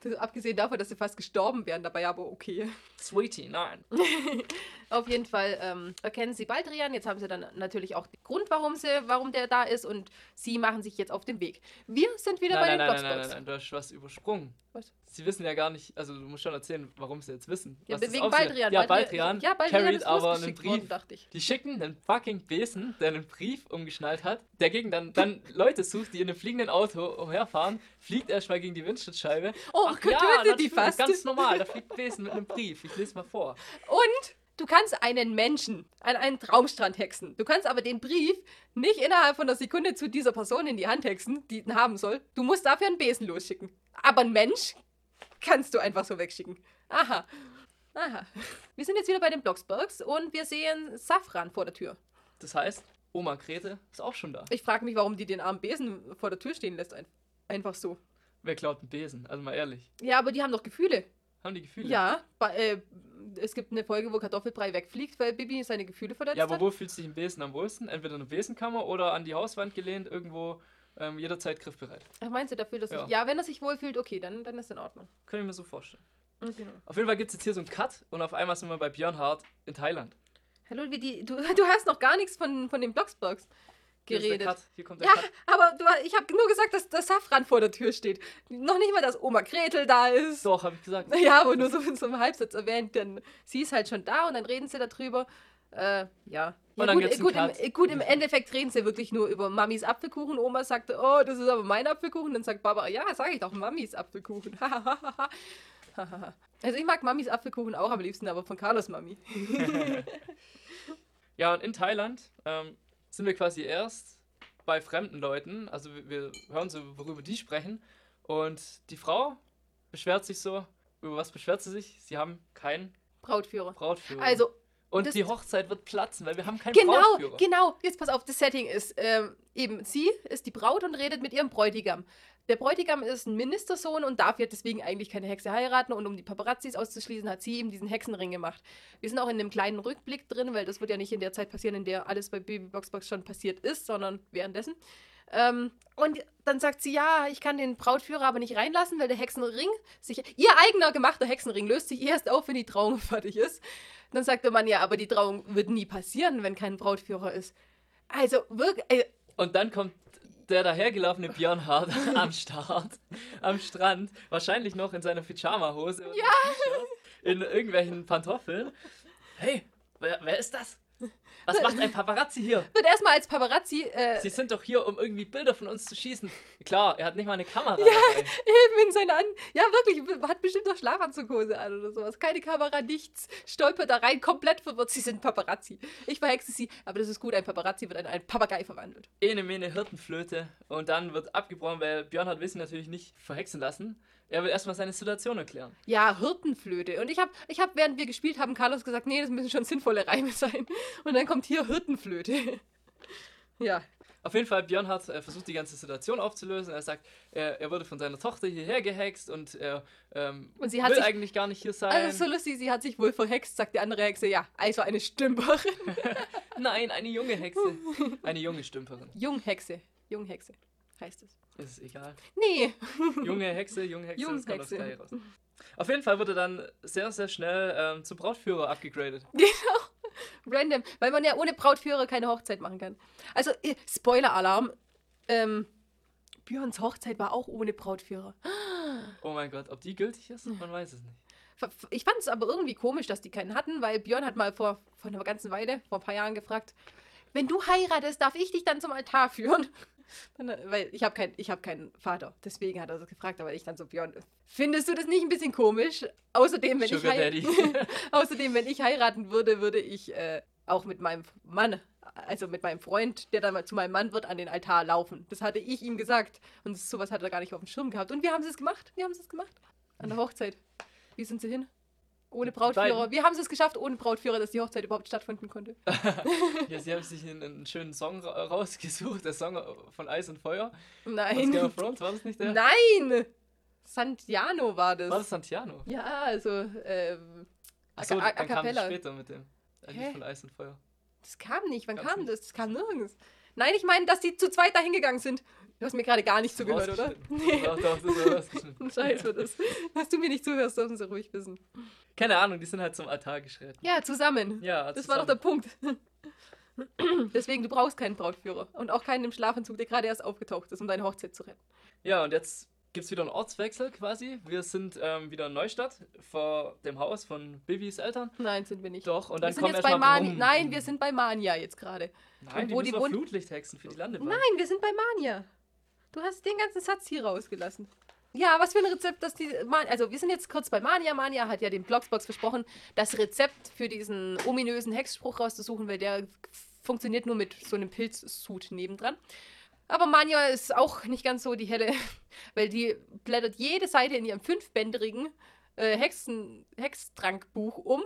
Das, abgesehen davon, dass sie fast gestorben wären, dabei aber okay. Sweetie, nein. Auf jeden Fall ähm, erkennen sie Baldrian. Jetzt haben sie dann natürlich auch den Grund, warum, sie, warum der da ist und sie machen sich jetzt auf den Weg. Wir sind wieder Nein, bei nein, den nein, nein, nein, Blocksbergs. nein, du hast was übersprungen. Was? Sie wissen ja gar nicht, also du musst schon erzählen, warum sie jetzt wissen. Ja, wegen Baldrian. Ja, Baldrian, ja, Baldrian carried ist aber einen Brief. worden, dachte ich. Die schicken einen fucking Besen, der einen Brief umgeschnallt hat, der gegen dann, dann Leute sucht, die in einem fliegenden Auto umherfahren, fliegt erstmal gegen die Windschutzscheibe. Oh, Ach ja, die fast. Ganz normal, da fliegt ein Besen mit einem Brief. Ich lese mal vor. Und Du kannst einen Menschen an einen Traumstrand hexen. Du kannst aber den Brief nicht innerhalb von einer Sekunde zu dieser Person in die Hand hexen, die ihn haben soll. Du musst dafür einen Besen losschicken. Aber ein Mensch kannst du einfach so wegschicken. Aha. Aha. Wir sind jetzt wieder bei den Blocksbergs und wir sehen Safran vor der Tür. Das heißt, Oma Grete ist auch schon da. Ich frage mich, warum die den armen Besen vor der Tür stehen lässt. ein- Einfach so. Wer klaut einen Besen? Also mal ehrlich. Ja, aber die haben doch Gefühle. Haben die Gefühle? Ja, bei, äh, es gibt eine Folge, wo Kartoffelbrei wegfliegt, weil Bibi seine Gefühle verletzt Ja, aber hat. wo fühlt sich ein Besen am wohlsten? Entweder in der Besenkammer oder an die Hauswand gelehnt, irgendwo ähm, jederzeit griffbereit. Ach, meinst du, dafür, dass Ja. ich. Ja, wenn er sich wohlfühlt, okay, dann, dann ist in Ordnung. Kann ich mir so vorstellen. Okay. Auf jeden Fall gibt es jetzt hier so einen Cut und auf einmal sind wir bei Björn Hart in Thailand. Hallo, wie die, du, du hast noch gar nichts von, von den der geredet. Hier kommt der Ja, Cut. aber du, ich habe nur gesagt, dass das Safran vor der Tür steht. Noch nicht mal, dass Oma Gretel da ist. Doch, habe ich gesagt. Ja, aber nur so in so einem Halbsatz erwähnt, denn sie ist halt schon da und dann reden sie darüber. Äh, ja. Und ja, dann gut, gut, im, gut, im Endeffekt reden sie wirklich nur über Mamis Apfelkuchen. Oma sagte, oh, das ist aber mein Apfelkuchen. Dann sagt Barbara, ja, sag ich doch, Mamis Apfelkuchen. also ich mag Mamis Apfelkuchen auch am liebsten, aber von Carlos Mami. Ja, und in Thailand ähm, sind wir quasi erst bei fremden Leuten. Also wir, wir hören so, worüber die sprechen. Und die Frau beschwert sich so. Über was beschwert sie sich? Sie haben keinen Brautführer. Brautführer. Also, und das- die Hochzeit wird platzen, weil wir haben keinen genau, Brautführer. genau. Jetzt pass auf, das Setting ist ähm, eben, sie ist die Braut und redet mit ihrem Bräutigam. Der Bräutigam ist ein Ministersohn und darf jetzt deswegen eigentlich keine Hexe heiraten. Und um die Paparazzis auszuschließen, hat sie ihm diesen Hexenring gemacht. Wir sind auch in einem kleinen Rückblick drin, weil das wird ja nicht in der Zeit passieren, in der alles bei Baby Boxbox schon passiert ist, sondern währenddessen. Ähm, und dann sagt sie, ja, ich kann den Brautführer aber nicht reinlassen, weil der Hexenring sich, ihr eigener gemachter Hexenring löst sich erst auf, wenn die Trauung fertig ist. Dann sagte man ja, aber die Trauung wird nie passieren, wenn kein Brautführer ist. Also wirklich, äh, Und dann kommt der dahergelaufene Björn Hart am Start, am Strand, wahrscheinlich noch in seiner Pyjama-Hose T-Shirt, in irgendwelchen Pantoffeln. Hey, wer, wer ist das? Was macht ein Paparazzi hier? wird erstmal als Paparazzi äh, Sie sind doch hier, um irgendwie Bilder von uns zu schießen. Klar, er hat nicht mal eine Kamera dabei. eben in seine An. Ja, wirklich, hat bestimmt doch Schlafanzughose an oder sowas. Keine Kamera, nichts. Stolpert da rein, komplett verwirrt. Sie sind Paparazzi. Ich verhexe sie, aber das ist gut, ein Paparazzi wird in einen Papagei verwandelt. Ene, mene, Hirtenflöte. Und dann wird abgebrochen, weil Björn hat Wissen natürlich nicht verhexen lassen. Er will erstmal seine Situation erklären. Ja, Hirtenflöte. Und ich habe, ich hab, während wir gespielt haben, Carlos gesagt, nee, das müssen schon sinnvolle Reime sein. Und dann kommt hier Hirtenflöte. ja. Auf jeden Fall, Björn hat äh, versucht, die ganze Situation aufzulösen. Er sagt, er, er wurde von seiner Tochter hierher gehext und er ähm, Und sie hat will sich- eigentlich gar nicht hier sein. Also so lustig, sie hat sich wohl verhext, sagt die andere Hexe. Ja, also eine Stümperin. Nein, eine junge Hexe. Eine junge Stümperin. Junghexe. Junghexe heißt es. Ist es egal. Nee. Junge Hexe, junge Hexe, das kommt Junghexe. Gleiche raus. Auf jeden Fall wurde dann sehr, sehr schnell ähm, zum Brautführer abgegradet. Random, weil man ja ohne Brautführer keine Hochzeit machen kann. Also, äh, Spoiler-Alarm. Ähm, Björns Hochzeit war auch ohne Brautführer. Oh mein Gott, ob die gültig ist? Man weiß es nicht. Ich fand es aber irgendwie komisch, dass die keinen hatten, weil Björn hat mal vor, vor einer ganzen Weile, vor ein paar Jahren gefragt, wenn du heiratest, darf ich dich dann zum Altar führen? Äh, weil ich habe kein, ich hab keinen Vater, deswegen hat er das gefragt, aber ich dann so, Björn, findest du das nicht ein bisschen komisch? Außerdem, wenn, ich, Sugar Daddy. Außerdem, wenn ich heiraten würde, würde ich äh, auch mit meinem Mann, also mit meinem Freund, der dann mal zu meinem Mann wird, an den Altar laufen. Das hatte ich ihm gesagt. Und sowas hat er gar nicht auf dem Schirm gehabt. Und wir haben es gemacht. Wir haben es gemacht. An der Hochzeit. Wie sind sie hin? Ohne Brautführer. Wir haben es geschafft, ohne Brautführer, dass die Hochzeit überhaupt stattfinden konnte. Ja, sie haben sich einen, einen schönen Song ra rausgesucht, der Song von Eis und Feuer. Aus Game Nein. of Thrones, war das nicht der? Nein! Santiano war das. War das Santiano? Ja, also, ähm, Achso, A- A- dann kam das später mit dem. Ein Lied Hä? von Eis und Feuer. Das kam nicht. Wann Gab's kam nicht. das? Das kam nirgends. Nein, ich meine, dass die zu zweit dahin gegangen sind. Du hast mir gerade gar nicht zugehört, oder? Rausgeschnitten. Doch, doch, das rausgeschnitten. Scheiß für das. Dass du mir nicht zuhörst, dürfen sie ruhig wissen. Keine Ahnung, die sind halt zum Altar geschritten. Ja, zusammen. Ja, Das war doch der Punkt. Deswegen, du brauchst keinen Brautführer. Und auch keinen im Schlafanzug, der gerade erst aufgetaucht ist, um deine Hochzeit zu retten. Ja, und jetzt gibt es wieder einen Ortswechsel quasi. Wir sind ähm, wieder in Neustadt vor dem Haus von Bibis Eltern. Nein, sind wir nicht. Doch, und wir dann sind kommen jetzt bei Mania. Nein, wir sind bei Mania jetzt gerade. Nein, die wo müssen die wir wohnen- Flutlichthexen für die Landebahn. Nein, wir sind bei Mania. Du hast den ganzen Satz hier rausgelassen. Ja, was für ein Rezept, dass die. Man also, wir sind jetzt kurz bei Mania. Mania hat ja dem Blogsbox versprochen, das Rezept für diesen ominösen Hexspruch rauszusuchen, weil der funktioniert nur mit so einem Pilzsud nebendran. Aber Mania ist auch nicht ganz so die helle, weil die blättert jede Seite in ihrem fünfbänderigen äh, Hexen, Hextrankbuch um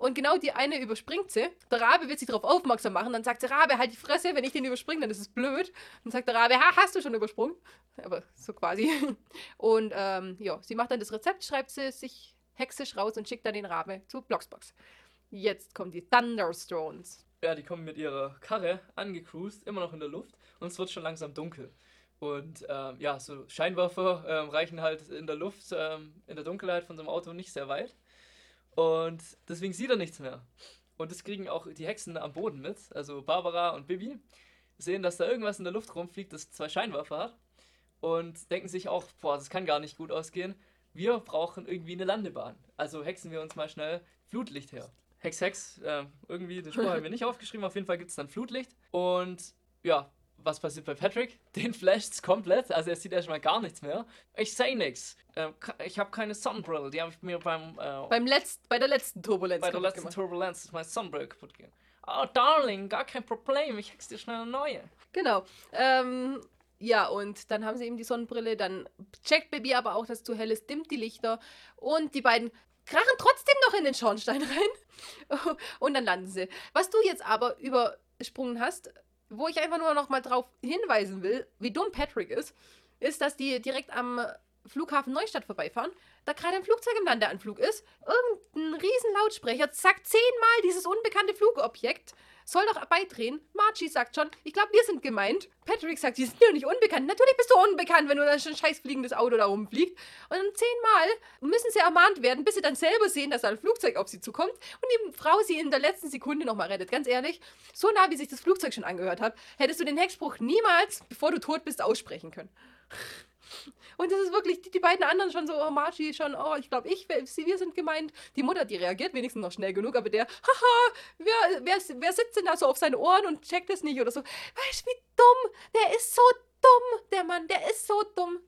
und genau die eine überspringt sie. Der Rabe wird sie darauf aufmerksam machen. Dann sagt sie, Rabe, halt die Fresse, wenn ich den überspringe, dann ist es blöd. Dann sagt der Rabe, ha, hast du schon übersprungen? Aber so quasi. Und ähm, ja, sie macht dann das Rezept, schreibt sie sich hexisch raus und schickt dann den Rabe zu Blocksbox. Jetzt kommen die Thunderstones. Ja, die kommen mit ihrer Karre angecruised, immer noch in der Luft und es wird schon langsam dunkel. Und ähm, ja, so Scheinwerfer ähm, reichen halt in der Luft, ähm, in der Dunkelheit von so einem Auto nicht sehr weit. Und deswegen sieht er nichts mehr. Und das kriegen auch die Hexen am Boden mit. Also Barbara und Bibi sehen, dass da irgendwas in der Luft rumfliegt, das zwei Scheinwerfer hat. Und denken sich auch, boah, das kann gar nicht gut ausgehen. Wir brauchen irgendwie eine Landebahn. Also hexen wir uns mal schnell Flutlicht her. Hex, Hex, äh, irgendwie, den Spruch haben wir nicht aufgeschrieben. Auf jeden Fall gibt es dann Flutlicht. Und ja, was passiert bei Patrick? Den flasht's komplett, also er sieht erstmal gar nichts mehr. Ich sehe nichts. Ähm, ich habe keine Sonnenbrille, die habe ich mir beim, äh, Beim Letzt, bei der letzten Turbulenz bei der letzten gemacht. Turbulenz ist meine Sonnenbrille kaputt gegangen. Oh, Darling, gar kein Problem, ich hex dir schnell eine neue. Genau. Ähm, ja, und dann haben sie eben die Sonnenbrille. Dann checkt Baby aber auch, dass es zu hell ist, dimmt die Lichter. Und die beiden krachen trotzdem noch in den Schornstein rein. Und dann landen sie. Was du jetzt aber übersprungen hast, wo ich einfach nur noch mal drauf hinweisen will, wie dumm Patrick ist, ist, dass die direkt am Flughafen Neustadt vorbeifahren, da gerade ein Flugzeug im Landeanflug ist, irgendein riesen Lautsprecher sagt zehnmal dieses unbekannte Flugobjekt, soll doch beidrehen. Margie sagt schon, ich glaube, wir sind gemeint. Patrick sagt, die sind ja nicht unbekannt. Natürlich bist du unbekannt, wenn du da schon ein scheiß fliegendes Auto da rumfliegt. Und dann zehnmal müssen sie ermahnt werden, bis sie dann selber sehen, dass da ein Flugzeug auf sie zukommt und die Frau sie in der letzten Sekunde nochmal rettet. Ganz ehrlich, so nah, wie sich das Flugzeug schon angehört hat, hättest du den Hexspruch niemals, bevor du tot bist, aussprechen können. Und das ist wirklich, die, die beiden anderen schon so, oh, Margie schon, oh, ich glaube, ich, wir, sie- wir sind gemeint. Die Mutter, die reagiert wenigstens noch schnell genug, aber der, haha, wer, wer, wer sitzt denn da so auf seinen Ohren und checkt es nicht oder so? Weißt du, wie dumm? Der ist so dumm, der Mann, der ist so dumm.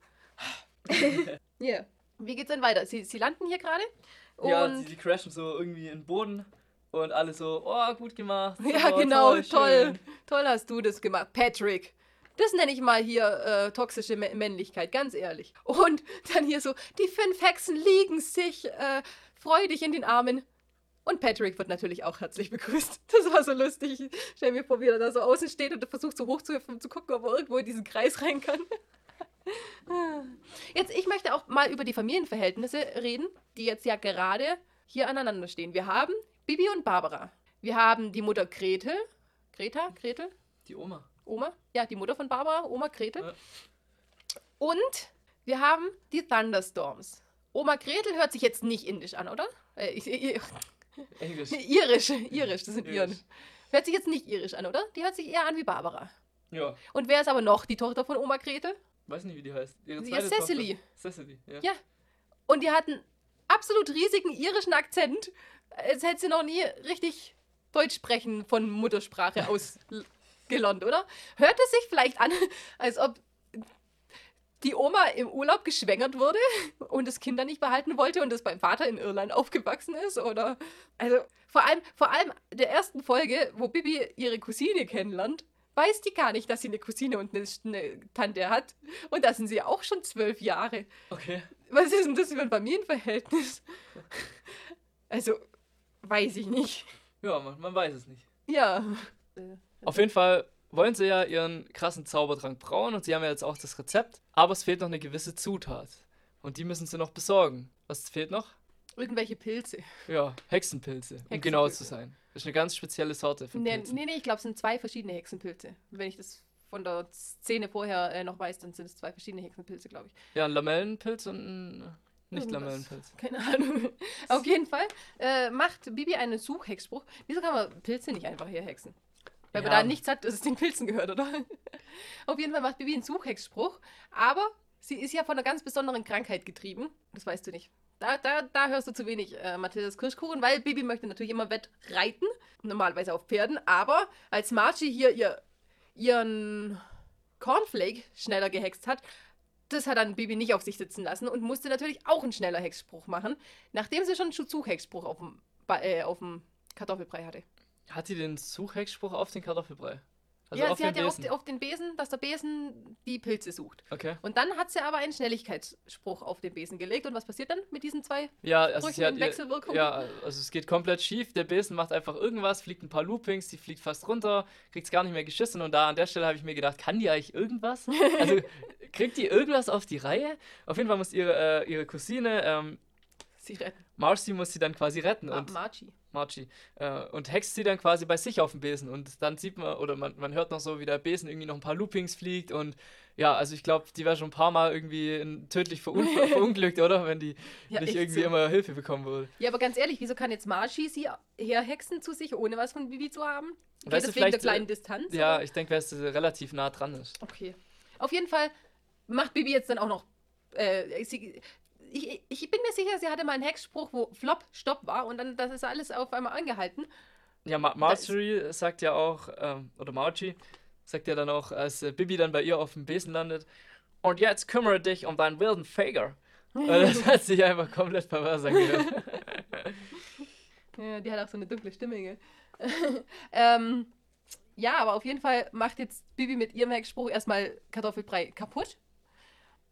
Ja. Wie geht's denn weiter? Sie, sie landen hier gerade ja, die, die crashen so irgendwie in den Boden und alle so, oh, gut gemacht. Ja, oh, genau, toll. schön. Toll hast du das gemacht. Patrick. Das nenne ich mal hier äh, toxische Mä- Männlichkeit, ganz ehrlich. Und dann hier so, die fünf Hexen liegen sich äh, freudig in den Armen. Und Patrick wird natürlich auch herzlich begrüßt. Das war so lustig. Ich stell mir vor, wie er da so außen steht und versucht so hochzuhüpfen, um zu gucken, ob er irgendwo in diesen Kreis rein kann. Jetzt, ich möchte auch mal über die Familienverhältnisse reden, die jetzt ja gerade hier aneinander stehen. Wir haben Bibi und Barbara. Wir haben die Mutter Gretel. Greta? Gretel? Die Oma. Oma? Ja, die Mutter von Barbara, Oma Gretel. Ja. Und wir haben die Thunderstorms. Oma Gretel hört sich jetzt nicht indisch an, oder? Äh, Englisch. irisch, irisch, das sind Iren. Irisch. Hört sich jetzt nicht irisch an, oder? Die hört sich eher an wie Barbara. Ja, Und wer ist aber noch die Tochter von Oma Gretel? weiß nicht, wie die heißt. Ihre Ja, zweite Cecily. Tochter. Cecily, ja. Ja. Und die hat einen absolut riesigen irischen Akzent, als hätte sie noch nie richtig Deutsch sprechen von Muttersprache aus gelernt, oder? Hört es sich vielleicht an, als ob die Oma im Urlaub geschwängert wurde und das Kind dann nicht behalten wollte und das beim Vater in Irland aufgewachsen ist? Oder also vor allem, vor allem der ersten Folge, wo Bibi ihre Cousine kennenlernt, weiß die gar nicht, dass sie eine Cousine und eine, eine Tante hat. Und da sind sie auch schon zwölf Jahre. Okay. Was ist denn das für ein Familienverhältnis? Also, weiß ich nicht. Ja, man, man weiß es nicht. Ja. Auf jeden Fall wollen sie ja ihren krassen Zaubertrank brauen und sie haben ja jetzt auch das Rezept, aber es fehlt noch eine gewisse Zutat. Und die müssen sie noch besorgen. Was fehlt noch? Irgendwelche Pilze. Ja, Hexenpilze, um Hexenpilze. genau zu sein. Das ist eine ganz spezielle Sorte von Nee, Pilzen. nee, nee, ich glaube, es sind zwei verschiedene Hexenpilze. Wenn ich das von der Szene vorher äh, noch weiß, dann sind es zwei verschiedene Hexenpilze, glaube ich. Ja, ein Lamellenpilz und ein Irgendwas. Nicht-Lamellenpilz. Keine Ahnung. Auf jeden Fall äh, macht Bibi einen Suchhexspruch. Wieso kann man Pilze nicht einfach hier hexen? Weil man Ja. da nichts hat, dass es den Pilzen gehört, oder? Auf jeden Fall macht Bibi einen Suchhexspruch, aber sie ist ja von einer ganz besonderen Krankheit getrieben. Das weißt du nicht. Da, da, da hörst du zu wenig äh, Mathildas Kirschkuchen, weil Bibi möchte natürlich immer wettreiten, normalerweise auf Pferden, aber als Margie hier ihr, ihren Cornflake schneller gehext hat, das hat dann Bibi nicht auf sich sitzen lassen und musste natürlich auch einen schneller Hexspruch machen, nachdem sie schon einen Zug-Hexspruch auf dem, äh, auf dem Kartoffelbrei hatte. Hat sie den Suchhexspruch auf den Kartoffelbrei? ja, auf sie hat ja auf, auf den Besen, dass der Besen die Pilze sucht. Okay. Und dann hat sie aber einen Schnelligkeitsspruch auf den Besen gelegt. Und was passiert dann mit diesen zwei? Ja, also Sprüchen sie hat in ihr, Wechselwirkung? Ja, also es geht komplett schief. Der Besen macht einfach irgendwas, fliegt ein paar Loopings, die fliegt fast runter, kriegt es gar nicht mehr geschissen. Und da an der Stelle habe ich mir gedacht, kann die eigentlich irgendwas? Also kriegt die irgendwas auf die Reihe? Auf jeden Fall muss ihre, äh, ihre Cousine, ähm, Sie retten. Marcy, muss sie dann quasi retten. Ma und Margie. Margie. Äh, und hext sie dann quasi bei sich auf dem Besen. Und dann sieht man, oder man, man hört noch so, wie der Besen irgendwie noch ein paar Loopings fliegt. Und ja, also ich glaube, die wäre schon ein paar Mal irgendwie in, tödlich verun verunglückt, oder? Wenn die Ja, nicht irgendwie so. immer Hilfe bekommen würde. Ja, aber ganz ehrlich, wieso kann jetzt Margie sie herhexen zu sich, ohne was von Bibi zu haben? Geht Weißt das wegen der äh, kleinen Distanz? Ja, oder? ich denke, weil es relativ nah dran ist. Okay. Auf jeden Fall macht Bibi jetzt dann auch noch. Äh, sie, ich, ich bin mir sicher, sie hatte mal einen Hexspruch, wo Flop, Stopp war und dann das ist alles auf einmal angehalten. Ja, Ma Marjorie sagt ja auch, ähm, oder Margie sagt ja dann auch, als äh, Bibi dann bei ihr auf dem Besen landet, und jetzt kümmere dich um deinen wilden Fager. Das hat sich einfach komplett pervers angehört. Ja, die hat auch so eine dunkle Stimme, gell? ähm, ja, aber auf jeden Fall macht jetzt Bibi mit ihrem Hexspruch erstmal Kartoffelbrei kaputt.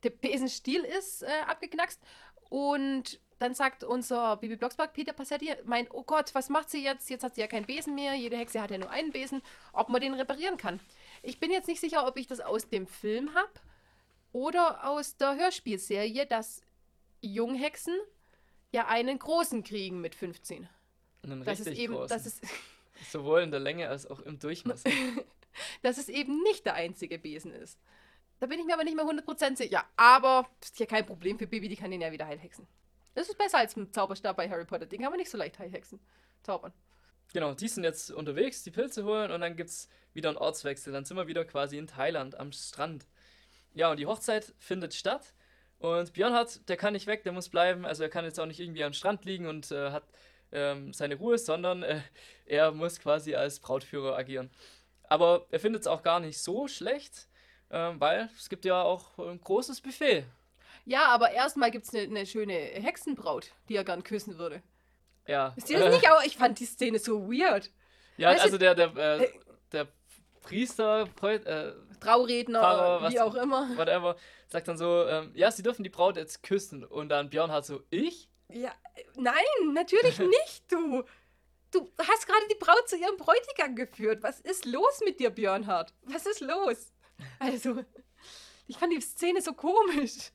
Der Besenstiel ist äh, abgeknackst und dann sagt unser Bibi Blocksberg, Peter Passetti, meint, oh Gott, was macht sie jetzt? Jetzt hat sie ja keinen Besen mehr, jede Hexe hat ja nur einen Besen, ob man den reparieren kann. Ich bin jetzt nicht sicher, ob ich das aus dem Film habe oder aus der Hörspielserie, dass Junghexen ja einen großen kriegen mit 15. Einen Das ist richtig eben, großen. das ist, Sowohl in der Länge als auch im Durchmesser. dass es eben nicht der einzige Besen ist. Da bin ich mir aber nicht mehr 100% sicher. Aber das ist ja kein Problem für Bibi, die kann den ja wieder heilhexen. Das ist besser als ein Zauberstab bei Harry Potter. Den kann man nicht so leicht heilhexen. Zaubern. genau, die sind jetzt unterwegs, die Pilze holen und dann gibt es wieder einen Ortswechsel. Dann sind wir wieder quasi in Thailand am Strand. Ja, und die Hochzeit findet statt. Und Björnhardt, der kann nicht weg, der muss bleiben. Also er kann jetzt auch nicht irgendwie am Strand liegen und äh, hat ähm, seine Ruhe, sondern äh, er muss quasi als Brautführer agieren. Aber er findet es auch gar nicht so schlecht, ähm, weil es gibt ja auch ein großes Buffet. Ja, aber erstmal gibt es eine ne schöne Hexenbraut, die er gern küssen würde. Ja. Ist dir das nicht auch? Ich fand die Szene so weird. Ja, Weißt also der, der, äh, Äh, der Priester, äh, Trauredner, Pfarrer, wie was- auch immer. whatever, sagt dann so, ähm, ja, sie dürfen die Braut jetzt küssen. Und dann Björn hat so, ich? Ja, äh, nein, natürlich nicht, du. Du hast gerade die Braut zu ihrem Bräutigam geführt. Was ist los mit dir, Björnhard? Was ist los? Also, ich fand die Szene so komisch.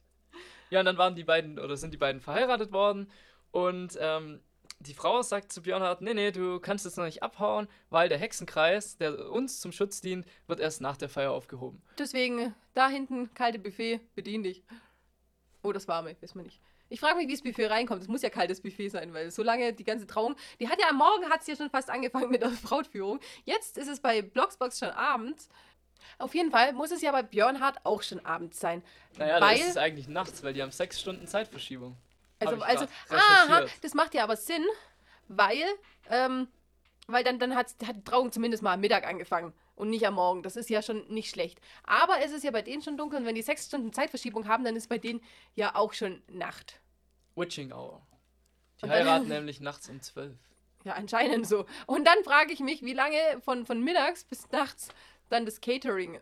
Ja, und dann waren die beiden, oder sind die beiden verheiratet worden. Und ähm, die Frau sagt zu Björnhard, nee, nee, du kannst jetzt noch nicht abhauen, weil der Hexenkreis, der uns zum Schutz dient, wird erst nach der Feier aufgehoben. Deswegen, da hinten, kalte Buffet, bedien dich. Oh, das warme, wissen wir nicht. Ich frage mich, wie das Buffet reinkommt. Es muss ja kaltes Buffet sein, weil so lange die ganze Trauung. Die hat ja am Morgen hat es ja schon fast angefangen mit der Brautführung. Jetzt ist es bei Blocksbox schon abends. Auf jeden Fall muss es ja bei Björnhard auch schon abends sein. Naja, weil, ist es eigentlich nachts, weil die haben sechs Stunden Zeitverschiebung. also, also, aha, das macht ja aber Sinn, weil, ähm, weil dann, dann hat, hat die Trauung zumindest mal am Mittag angefangen und nicht am Morgen. Das ist ja schon nicht schlecht. Aber es ist ja bei denen schon dunkel und wenn die sechs Stunden Zeitverschiebung haben, dann ist bei denen ja auch schon Nacht. Witching Hour. Die heiraten nämlich nachts um zwölf. Ja, anscheinend so. Und dann frage ich mich, wie lange von, von mittags bis nachts dann das Catering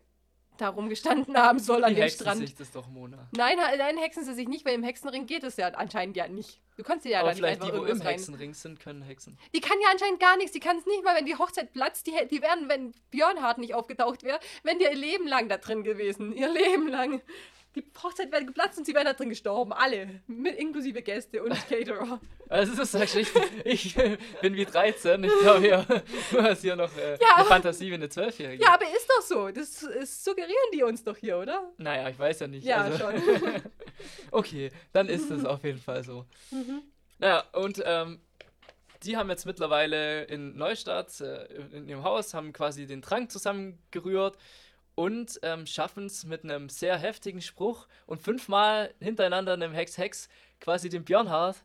da rumgestanden haben soll an Die dem Strand. sich das doch, Mona. Nein, nein, hexen sie sich nicht, weil im Hexenring geht es ja anscheinend ja nicht. Du kannst dir ja Aber da nicht vielleicht einfach die, wo im rein. Hexenring sind, können hexen. Die kann ja anscheinend gar nichts. Die kann es nicht mal, wenn die Hochzeit platzt. Die, die wären, wenn Björnhard nicht aufgetaucht wäre, wären die ihr Leben lang da drin gewesen. Ihr Leben lang. Die Hochzeit wäre geplatzt und sie wären da drin gestorben. Alle. Mit inklusive Gäste und Caterer. Also das ist schlicht. Ich bin wie 13. Ich glaube ja, du hast hier noch äh, Ja. eine Fantasie wie eine Zwölfjährige. Ja, aber ist doch so. Das, das suggerieren die uns doch hier, oder? Naja, ich weiß ja nicht. Ja, also, schon. Okay, dann ist es auf jeden Fall so. Mhm. Naja, und ähm, die haben jetzt mittlerweile in Neustadt, äh, in ihrem Haus, haben quasi den Trank zusammengerührt und ähm, schaffen es mit einem sehr heftigen Spruch und fünfmal hintereinander einem Hex-Hex quasi den Björnhard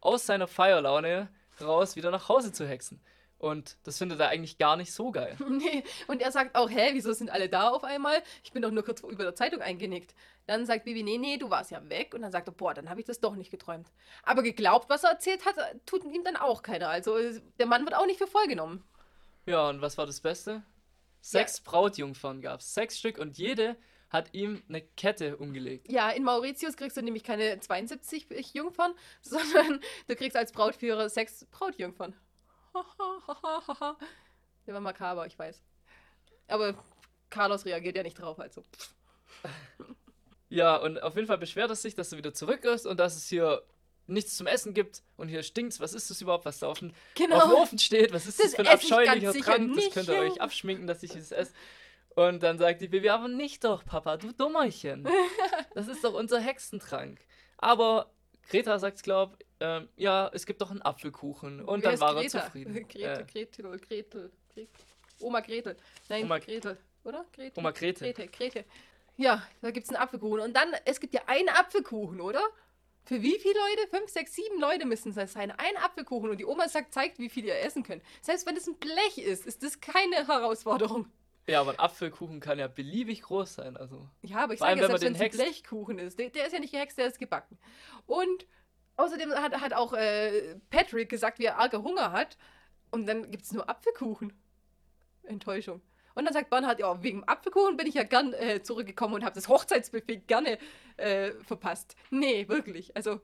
aus seiner Feierlaune raus wieder nach Hause zu hexen. Und das findet er eigentlich gar nicht so geil. Nee, und er sagt auch, hä, wieso sind alle da auf einmal? Ich bin doch nur kurz über der Zeitung eingenickt. Dann sagt Bibi, nee, nee, du warst ja weg. Und dann sagt er, boah, dann habe ich das doch nicht geträumt. Aber geglaubt, was er erzählt hat, tut ihm dann auch keiner. Also der Mann wird auch nicht für voll genommen. Ja, und was war das Beste? Sechs Brautjungfern gab es. Sechs Stück und jede hat ihm eine Kette umgelegt. Ja, in Mauritius kriegst du nämlich keine 72 Jungfern, sondern du kriegst als Brautführer sechs Brautjungfern. Der war makaber, ich weiß. Aber Carlos reagiert ja nicht drauf, also. Ja, und auf jeden Fall beschwert er sich, dass er wieder zurück ist und dass es hier nichts zum Essen gibt und hier stinkt's. Was ist das überhaupt, was da auf dem, Genau. auf dem Ofen steht? Was ist das, Das für ein abscheulicher Trank? Das könnt ihr euch abschminken, dass ich es esse. Und dann sagt die Baby, aber nicht doch, Papa, du Dummerchen. Das ist doch unser Hexentrank. Aber Greta sagt, glaub, ähm, ja, es gibt doch einen Apfelkuchen. Und Wer dann war er Greta? zufrieden. Gretel, Äh, Gretel, Gretel, Gretel. Oma Gretel. Nein, Oma- Gretel. Oder? Gretel. Oma Grete. Grete, Grete. Ja, da gibt es einen Apfelkuchen. Und dann, es gibt ja einen Apfelkuchen, oder? Für wie viele Leute? Fünf, sechs, sieben Leute müssen es sein. Ein Apfelkuchen. Und die Oma sagt, zeigt, wie viel ihr essen könnt. Selbst wenn es ein Blech ist, ist das keine Herausforderung. Ja, aber ein Apfelkuchen kann ja beliebig groß sein. Also. Ja, aber ich sage ja, selbst wenn es ein. Blechkuchen ist. Der, der ist ja nicht gehext, der ist gebacken. Und außerdem hat, hat auch äh, Patrick gesagt, wie er arger Hunger hat. Und dann gibt es nur Apfelkuchen. Enttäuschung. Und dann sagt Bernhard, ja, wegen dem Apfelkuchen bin ich ja gern äh, zurückgekommen und habe das Hochzeitsbuffet gerne äh, verpasst. Nee, wirklich. Also,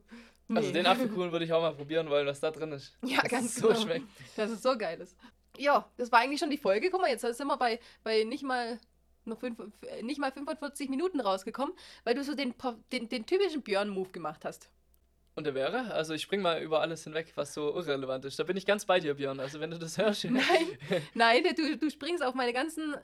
nee. Also den Apfelkuchen würde ich auch mal probieren wollen, was da drin ist. Ja, Das ganz so genau. schmeckt. Dass es so geil ist. Ja, das war eigentlich schon die Folge. Guck mal, jetzt sind wir bei, bei nicht mal noch fünf, äh, nicht mal 45 Minuten rausgekommen, weil du so den, den, den typischen Björn-Move gemacht hast. Und der wäre? Also ich spring mal über alles hinweg, was so irrelevant ist. Da bin ich ganz bei dir, Björn. Also wenn du das hörst. Nein, nein, du, du springst auf meine ganzen.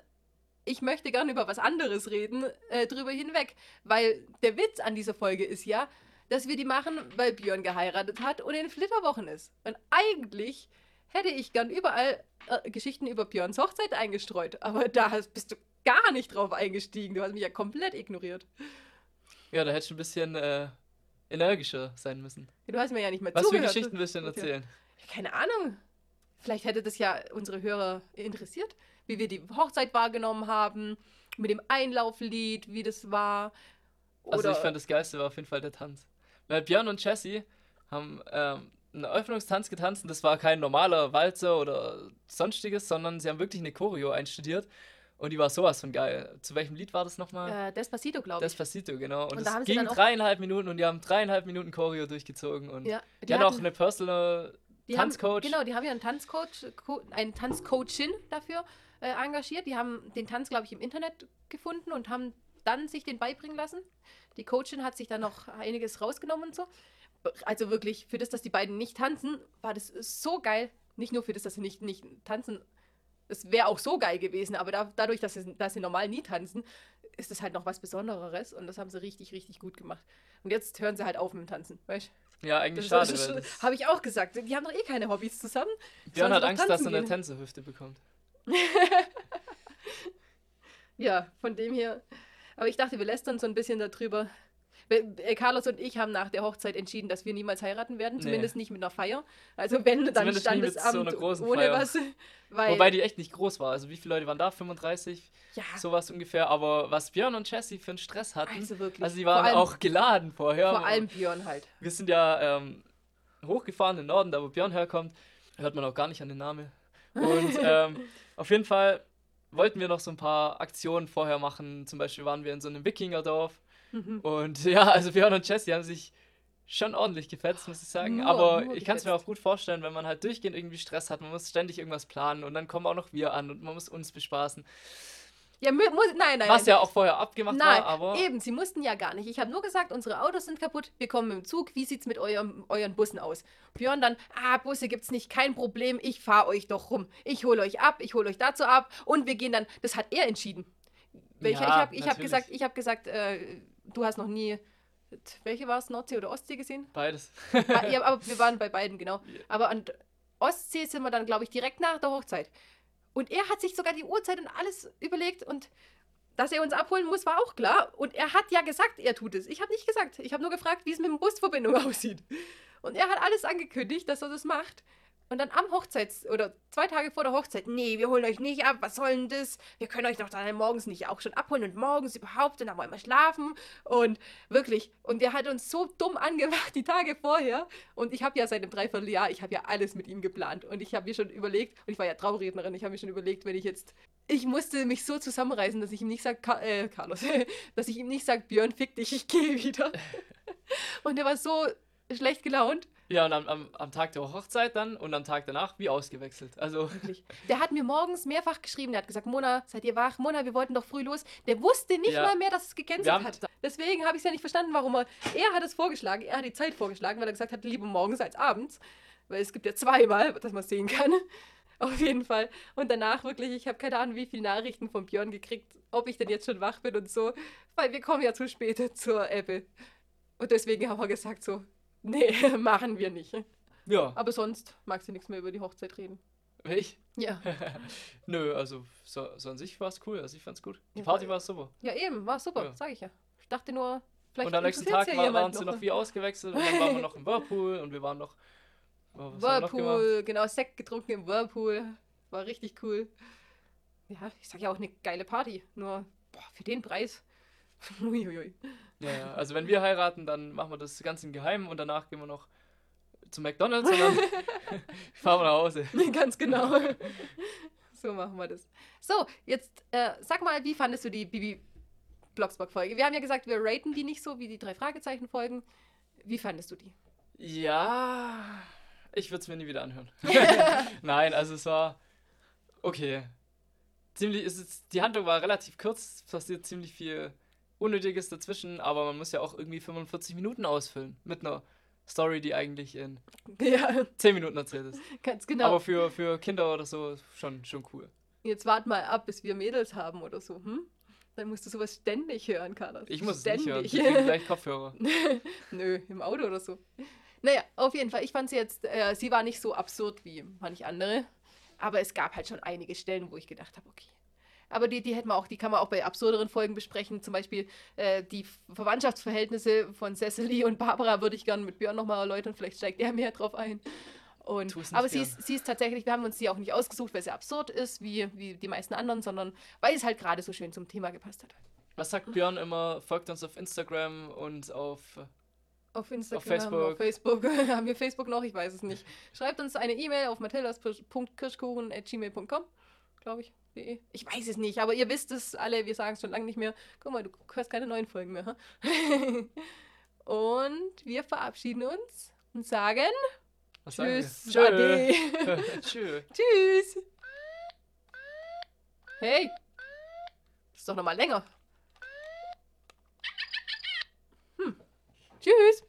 Ich möchte gerne über was anderes reden, äh, drüber hinweg. Weil der Witz an dieser Folge ist ja, dass wir die machen, weil Björn geheiratet hat und in Flitterwochen ist. Und eigentlich hätte ich gern überall äh, Geschichten über Björns Hochzeit eingestreut. Aber da bist du gar nicht drauf eingestiegen. Du hast mich ja komplett ignoriert. Ja, da hättest du ein bisschen äh, energischer sein müssen. Du hast mir ja nicht mehr Was für zugehört. Geschichten willst du denn erzählen? Keine Ahnung. Vielleicht hätte das ja unsere Hörer interessiert, wie wir die Hochzeit wahrgenommen haben, mit dem Einlauflied, wie das war. Oder Also ich fand das Geilste war auf jeden Fall der Tanz. Weil Björn und Jessie haben ähm, einen Eröffnungstanz getanzt und das war kein normaler Walzer oder sonstiges, sondern sie haben wirklich eine Choreo einstudiert und die war sowas von geil. Zu welchem Lied war das nochmal? äh, Despacito, glaube ich. Despacito, genau. Und, Und da es haben sie ging dreieinhalb Minuten und die haben dreieinhalb Minuten Choreo durchgezogen und ja, die, hatten auch eine Personal die haben- Tanzcoach. Genau, die haben ja einen Tanzcoach, Co einen Tanzcoachin dafür äh, engagiert. Die haben den Tanz, glaube ich, im Internet gefunden und haben dann sich den beibringen lassen. Die Coachin hat sich dann noch einiges rausgenommen und so. Also wirklich, für das, dass die beiden nicht tanzen, war das so geil. Nicht nur für das, dass sie nicht, nicht tanzen. Es wäre auch so geil gewesen, aber da, dadurch, dass sie, dass sie normal nie tanzen, ist es halt noch was Besonderes und das haben sie richtig, richtig gut gemacht. Und jetzt hören sie halt auf mit dem Tanzen, weißt Ja, eigentlich das, schade. das, das habe ich auch gesagt. Die haben doch eh keine Hobbys zusammen. Björn hat Angst, dass er eine. Tänzerhüfte bekommt. Ja, von dem her. Aber ich dachte, wir lästern so ein bisschen darüber. Äh, Carlos und ich haben nach der Hochzeit entschieden, dass wir niemals heiraten werden, Nee. zumindest nicht mit einer Feier. Also wenn, dann Zumindest nicht mit so Standesamt einer ohne Feier. was. Weil, Wobei die echt nicht groß war. Also wie viele Leute waren da? 35? ja, Sowas ungefähr. Aber was Björn und Jessie für einen Stress hatten. also wirklich. Also die waren allem- auch geladen vorher. Vor allem Björn halt. Wir sind ja ähm, hochgefahren in den Norden, da wo Björn herkommt. Hört man auch gar nicht an den Namen. Und ähm, auf jeden Fall wollten wir noch so ein paar Aktionen vorher machen. Zum Beispiel waren wir in so einem Wikingerdorf. Mhm. Und ja, also Björn und Jessie haben sich schon ordentlich gefetzt, muss ich sagen. Nur- Aber nur ich kann es mir auch gut vorstellen, wenn man halt durchgehend irgendwie Stress hat. Man muss ständig irgendwas planen und dann kommen auch noch wir an und man muss uns bespaßen. Ja, mu- muss, nein, nein. Was ja auch vorher abgemacht Nein, war, aber eben, sie mussten ja gar nicht. Ich habe nur gesagt, unsere Autos sind kaputt, wir kommen mit dem Zug. Wie sieht's mit eurem, euren Bussen aus? Björn dann, ah, Busse gibt's nicht, kein Problem, ich fahre euch doch rum. Ich hole euch ab, ich hole euch dazu ab und wir gehen dann, das hat er entschieden. Ja, ich habe hab gesagt, ich habe gesagt, äh, du hast noch nie, welche war es, Nordsee oder Ostsee gesehen? beides. Ah, ja, aber wir waren bei beiden, genau. Aber an Ostsee sind wir dann, glaube ich, direkt nach der Hochzeit. Und er hat sich sogar die Uhrzeit und alles überlegt und dass er uns abholen muss, war auch klar. Und er hat ja gesagt, er tut es. Ich habe nicht gesagt. Ich habe nur gefragt, wie es mit dem Busverbindung aussieht. Und er hat alles angekündigt, dass er das macht. Und dann am Hochzeits- oder zwei Tage vor der Hochzeit, nee, wir holen euch nicht ab, was soll denn das? Wir können euch doch dann morgens nicht auch schon abholen und morgens überhaupt und dann wollen wir schlafen. Und wirklich, und der hat uns so dumm angemacht die Tage vorher. Und ich habe ja seit einem Dreivierteljahr, ich habe ja alles mit ihm geplant. Und ich habe mir schon überlegt, und ich war ja Traurednerin, ich habe mir schon überlegt, wenn ich jetzt, ich musste mich so zusammenreißen, dass ich ihm nicht sage, Ka äh, Carlos, dass ich ihm nicht sage, Björn, fick dich, ich gehe wieder. und er war so schlecht gelaunt. Ja, und am, am, am Tag der Hochzeit dann und am Tag danach wie ausgewechselt. Also, Wirklich. Der hat mir morgens mehrfach geschrieben. Der hat gesagt, Mona, seid ihr wach? Mona, wir wollten doch früh los. Der wusste nicht Ja. mal mehr, dass es gecancelt hat. Deswegen habe ich es ja nicht verstanden, warum er. Er hat es vorgeschlagen. Er hat die Zeit vorgeschlagen, weil er gesagt hat, lieber morgens als abends. Weil es gibt ja zweimal, dass man es sehen kann. Auf jeden Fall. Und danach wirklich, ich habe keine Ahnung, wie viele Nachrichten von Björn gekriegt, ob ich denn jetzt schon wach bin und so. Weil wir kommen ja zu spät zur Ebbe. Und deswegen haben wir gesagt so, nee, machen wir nicht. ja, Aber sonst magst du nichts mehr über die Hochzeit reden. ich? Ja. Nö, also so, so an sich war es cool. Also ich fand's gut. Die Ja, Party war super. Ja, eben, war super, Ja. sag ich ja. Ich dachte nur, vielleicht und am nächsten Tag ja war, waren sie noch. wie ausgewechselt und dann waren wir noch im Whirlpool und wir waren noch. Oh, was haben wir noch? Whirlpool, genau, Sekt getrunken im Whirlpool. War richtig cool. Ja, ich sag ja auch eine geile Party. Nur, boah, für den Preis. Uiuiui. Ja, ja, also wenn wir heiraten, dann machen wir das ganz im Geheimen und danach gehen wir noch zu McDonalds und dann fahren wir nach Hause. Ganz genau. so machen wir das. So, jetzt äh, sag mal, wie fandest du die Bibi Blocksberg-Folge? Wir haben ja gesagt, wir raten die nicht so wie die drei Fragezeichen-Folgen. Wie fandest du die? Ja, ich würde es mir nie wieder anhören. Nein, also es war okay. Ziemlich, es ist, die Handlung war relativ kurz, es passiert ziemlich viel Unnötiges dazwischen, aber man muss ja auch irgendwie 45 Minuten ausfüllen mit einer Story, die eigentlich in ja, 10 Minuten erzählt ist. ganz genau. Aber für, für Kinder oder so schon, schon cool. Jetzt wart mal ab, bis wir Mädels haben oder so, hm? Dann musst du sowas ständig hören, Carlos. Ich muss es nicht hören, ständig. ich krieg gleich Kopfhörer. Nö, im Auto oder so. Naja, auf jeden Fall. Ich fand sie jetzt, äh, sie war nicht so absurd wie manch andere. Aber es gab halt schon einige Stellen, wo ich gedacht habe, okay. Aber die, die hätten wir auch, die kann man auch bei absurderen Folgen besprechen. Zum Beispiel äh, die Verwandtschaftsverhältnisse von Cecily und Barbara würde ich gerne mit Björn nochmal erläutern. Vielleicht steigt er mehr drauf ein. Und, aber sie ist, sie ist tatsächlich, wir haben uns sie auch nicht ausgesucht, weil sie absurd ist, wie, wie die meisten anderen, sondern weil es halt gerade so schön zum Thema gepasst hat. Was sagt Björn immer? Folgt uns auf Instagram und auf. Auf Instagram, auf Facebook. Facebook. Haben wir Facebook noch? Ich weiß es nicht. Schreibt uns eine E-Mail auf mathildas.kirschkuchen.gmail.com, glaube ich. E. Ich weiß es nicht, aber ihr wisst es alle, wir sagen es schon lange nicht mehr. Guck mal, du hörst keine neuen Folgen mehr. und wir verabschieden uns und sagen Was Tschüss. Sage Tschö. tschüss. Hey, das ist doch nochmal länger. Hm. Tschüss.